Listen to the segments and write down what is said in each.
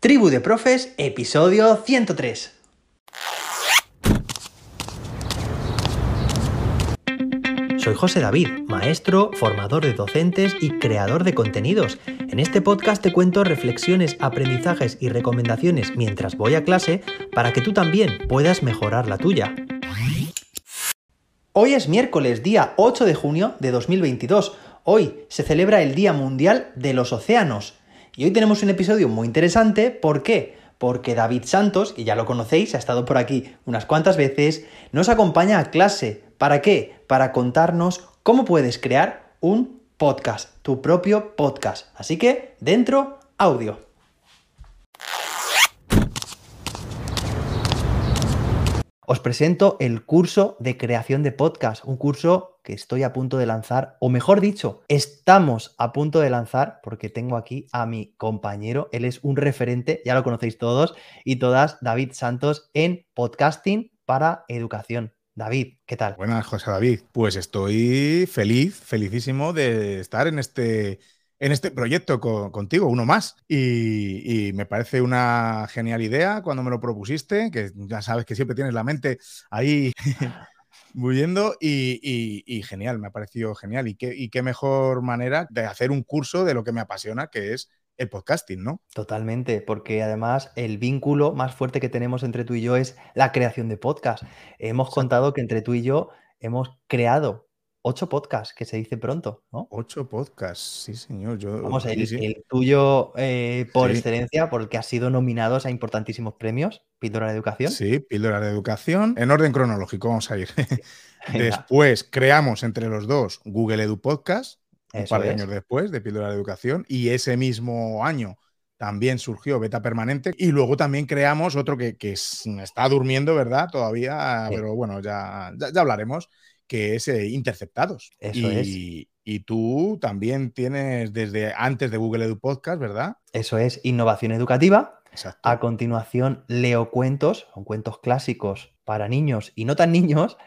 Tribu de Profes, episodio 103. Soy José David, maestro, formador de docentes y creador de contenidos. En este podcast te cuento reflexiones, aprendizajes y recomendaciones mientras voy a clase para que tú también puedas mejorar la tuya. Hoy es miércoles, día 8 de junio de 2022. Hoy se celebra el Día Mundial de los Océanos. Y hoy tenemos un episodio muy interesante. ¿Por qué? Porque David Santos, que ya lo conocéis, ha estado por aquí unas cuantas veces, nos acompaña a clase. ¿Para qué? Para contarnos cómo puedes crear un podcast, tu propio podcast. Así que, dentro, audio. Os presento el curso de creación de podcast, un curso que estoy a punto de lanzar, o mejor dicho, estamos a punto de lanzar, porque tengo aquí a mi compañero, él es un referente, ya lo conocéis todos y todas, David Santos, en podcasting para educación. David, ¿qué tal? Buenas, José David. Pues estoy feliz, felicísimo de estar en este en este proyecto contigo, uno más. Y, me parece una genial idea cuando me lo propusiste, que ya sabes que siempre tienes la mente ahí bulliendo y, y, genial, me ha parecido genial. Y qué, y qué mejor manera de hacer un curso de lo que me apasiona, que es el podcasting, ¿no? Totalmente, porque además el vínculo más fuerte que tenemos entre tú y yo es la creación de podcast. Hemos contado que entre tú y yo hemos creado ocho podcasts, que se dice pronto, ¿no? Ocho podcasts, sí, señor. Yo, Vamos, el, tuyo eh, por excelencia, por el que has sido nominados a importantísimos premios, Píldora de Educación. Sí, Píldora de Educación. En orden cronológico, vamos a ir. después creamos entre los dos Google Edu Podcast, un par de años después de Píldora de Educación, y ese mismo año también surgió Beta Permanente y luego también creamos otro que, está durmiendo, ¿verdad? Todavía, pero bueno, ya, ya hablaremos que es eh, Interceptados. Eso y, es. Y tú también tienes desde antes de Google Edu Podcast, ¿verdad? Eso es Innovación Educativa. Exacto. A continuación, leo cuentos, son cuentos clásicos para niños y no tan niños.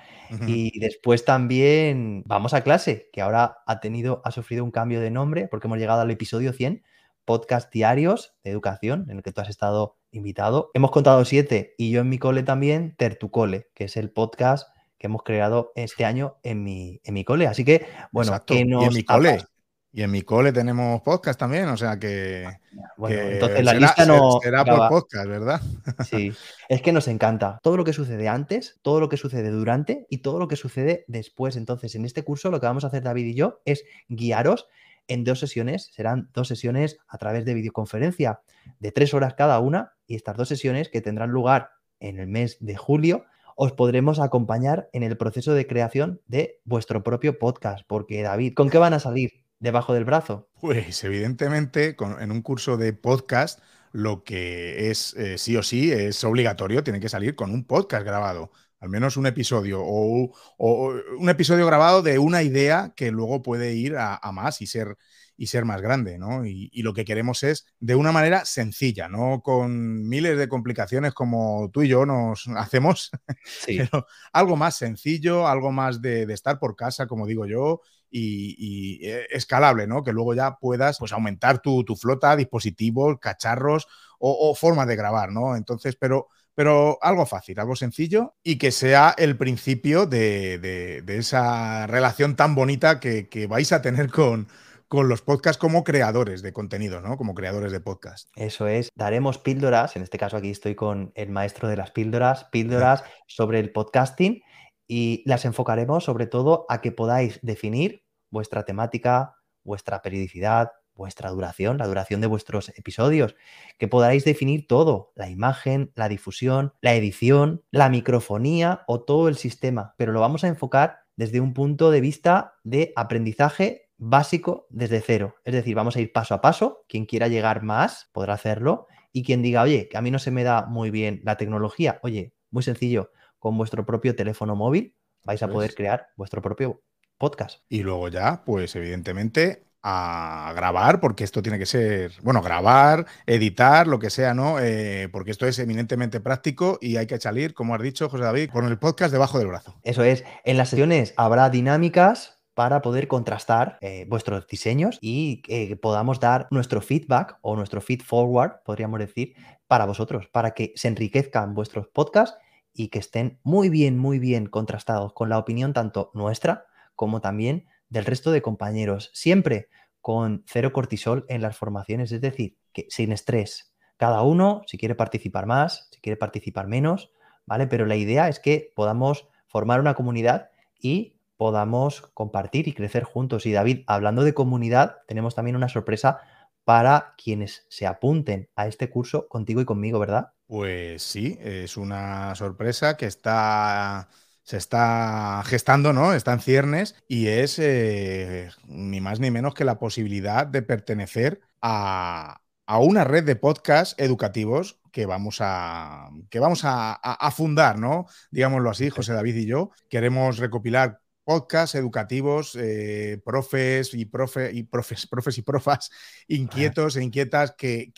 Y después también vamos a clase, que ahora ha tenido, ha sufrido un cambio de nombre porque hemos llegado al episodio 100, podcast diarios de educación, en el que tú has estado invitado. Hemos contado siete y yo en mi cole también, Tertucole, que es el podcast que hemos creado este año en mi, en mi cole. Así que, bueno, que nos y en mi cole. Y en mi cole tenemos podcast también, o sea que. Bueno, entonces la lista no. Será por podcast, ¿verdad? Sí, es que nos encanta todo lo que sucede antes, todo lo que sucede durante y todo lo que sucede después. Entonces, en este curso lo que vamos a hacer David y yo es guiaros en dos sesiones. Serán dos sesiones a través de videoconferencia de tres horas cada una y estas dos sesiones que tendrán lugar en el mes de julio os podremos acompañar en el proceso de creación de vuestro propio podcast. Porque, David, ¿con qué van a salir debajo del brazo? Pues, evidentemente, en un curso de podcast, lo que es eh, sí o sí es obligatorio, tiene que salir con un podcast grabado. Al menos un episodio o, un episodio grabado de una idea que luego puede ir a más y ser y ser más grande, ¿no? Y, lo que queremos es de una manera sencilla, no con miles de complicaciones como tú y yo nos hacemos, sí. pero algo más sencillo, algo más de, estar por casa, como digo yo, y, eh, escalable, ¿no? Que luego ya puedas pues, aumentar tu, flota, dispositivos, cacharros o, formas de grabar, ¿no? Entonces, pero pero algo fácil, algo sencillo y que sea el principio de, esa relación tan bonita que, vais a tener con, con los podcasts como creadores de contenido, ¿no? Como creadores de podcast. Eso es, daremos píldoras, en este caso aquí estoy con el maestro de las píldoras, píldoras sobre el podcasting y las enfocaremos sobre todo a que podáis definir vuestra temática, vuestra periodicidad, vuestra duración, la duración de vuestros episodios, que podáis definir todo, la imagen, la difusión, la edición, la microfonía o todo el sistema, pero lo vamos a enfocar desde un punto de vista de aprendizaje básico desde cero. Es decir, vamos a ir paso a paso. Quien quiera llegar más podrá hacerlo. Y quien diga, oye, que a mí no se me da muy bien la tecnología, oye, muy sencillo, con vuestro propio teléfono móvil vais a poder crear vuestro propio podcast. Y luego ya, pues evidentemente, a grabar, porque esto tiene que ser, bueno, grabar, editar, lo que sea, ¿no? Eh, porque esto es eminentemente práctico y hay que salir, como has dicho, José David, con el podcast debajo del brazo. Eso es. En las sesiones habrá dinámicas para poder contrastar eh, vuestros diseños y que podamos dar nuestro feedback o nuestro feed forward, podríamos decir, para vosotros, para que se enriquezcan vuestros podcasts y que estén muy bien, muy bien contrastados con la opinión tanto nuestra como también del resto de compañeros. Siempre con cero cortisol en las formaciones, es decir, que sin estrés. Cada uno, si quiere participar más, si quiere participar menos, ¿vale? Pero la idea es que podamos formar una comunidad y podamos compartir y crecer juntos. Y David, hablando de comunidad, tenemos también una sorpresa para quienes se apunten a este curso contigo y conmigo, ¿verdad? Pues sí, es una sorpresa que está se está gestando, ¿no? Está en ciernes y es eh, ni más ni menos que la posibilidad de pertenecer a, una red de podcasts educativos que vamos a, que vamos a fundar, ¿no? Digámoslo así, José David y yo. Queremos recopilar podcasts educativos, eh, profes y profe, y profes, profes y profas inquietos e inquietas que,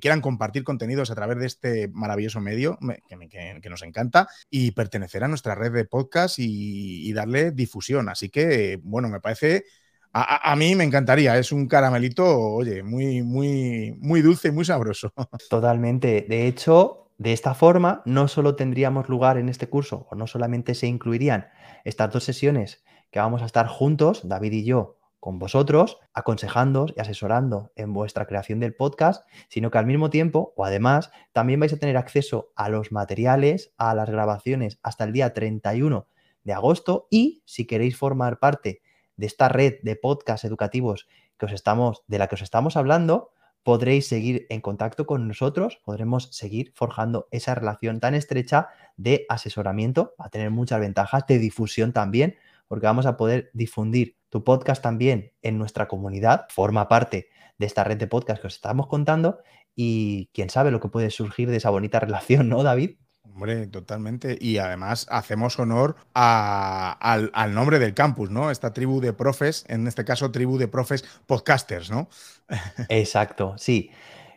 quieran compartir contenidos a través de este maravilloso medio que, nos encanta y pertenecer a nuestra red de podcasts y, darle difusión. Así que, bueno, me parece. A, a, mí me encantaría, es un caramelito, oye, muy, muy, muy dulce y muy sabroso. Totalmente. De hecho, de esta forma, no solo tendríamos lugar en este curso, o no solamente se incluirían estas dos sesiones que vamos a estar juntos, David y yo, con vosotros, aconsejándoos y asesorando en vuestra creación del podcast, sino que al mismo tiempo, o además, también vais a tener acceso a los materiales, a las grabaciones hasta el día 31 de agosto y si queréis formar parte de esta red de podcasts educativos que os estamos, de la que os estamos hablando, podréis seguir en contacto con nosotros, podremos seguir forjando esa relación tan estrecha de asesoramiento, a tener muchas ventajas, de difusión también, porque vamos a poder difundir tu podcast también en nuestra comunidad, forma parte de esta red de podcast que os estamos contando y quién sabe lo que puede surgir de esa bonita relación, ¿no, David? Hombre, totalmente. Y además hacemos honor al, al, nombre del campus, ¿no? Esta tribu de profes, en este caso tribu de profes podcasters, ¿no? Exacto, sí.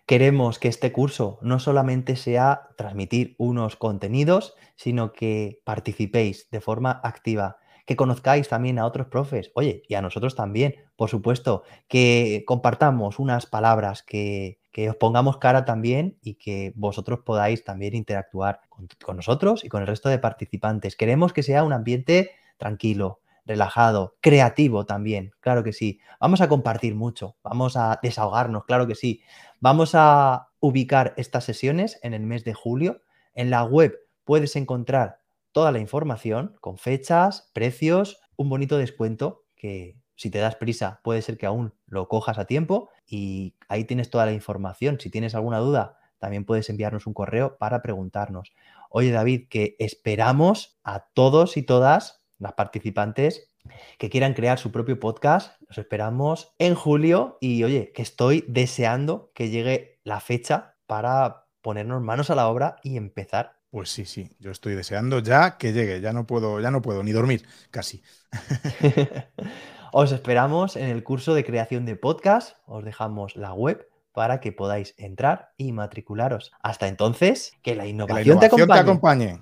Queremos que este curso no solamente sea transmitir unos contenidos, sino que participéis de forma activa, que conozcáis también a otros profes, oye, y a nosotros también, por supuesto, que compartamos unas palabras, que, os pongamos cara también y que vosotros podáis también interactuar con nosotros y con el resto de participantes. Queremos que sea un ambiente tranquilo, relajado, creativo también, claro que sí. Vamos a compartir mucho, vamos a desahogarnos, claro que sí. Vamos a ubicar estas sesiones en el mes de julio. En la web puedes encontrar toda la información con fechas, precios, un bonito descuento que si te das prisa puede ser que aún lo cojas a tiempo y ahí tienes toda la información. Si tienes alguna duda, también puedes enviarnos un correo para preguntarnos. Oye David, que esperamos a todos y todas las participantes que quieran crear su propio podcast. Los esperamos en julio y oye, que estoy deseando que llegue la fecha para ponernos manos a la obra y empezar pues sí, sí, yo estoy deseando ya que llegue, ya no puedo, ya no puedo ni dormir, casi. os esperamos en el curso de creación de podcast, os dejamos la web para que podáis entrar y matricularos. Hasta entonces, que la innovación, te acompañe.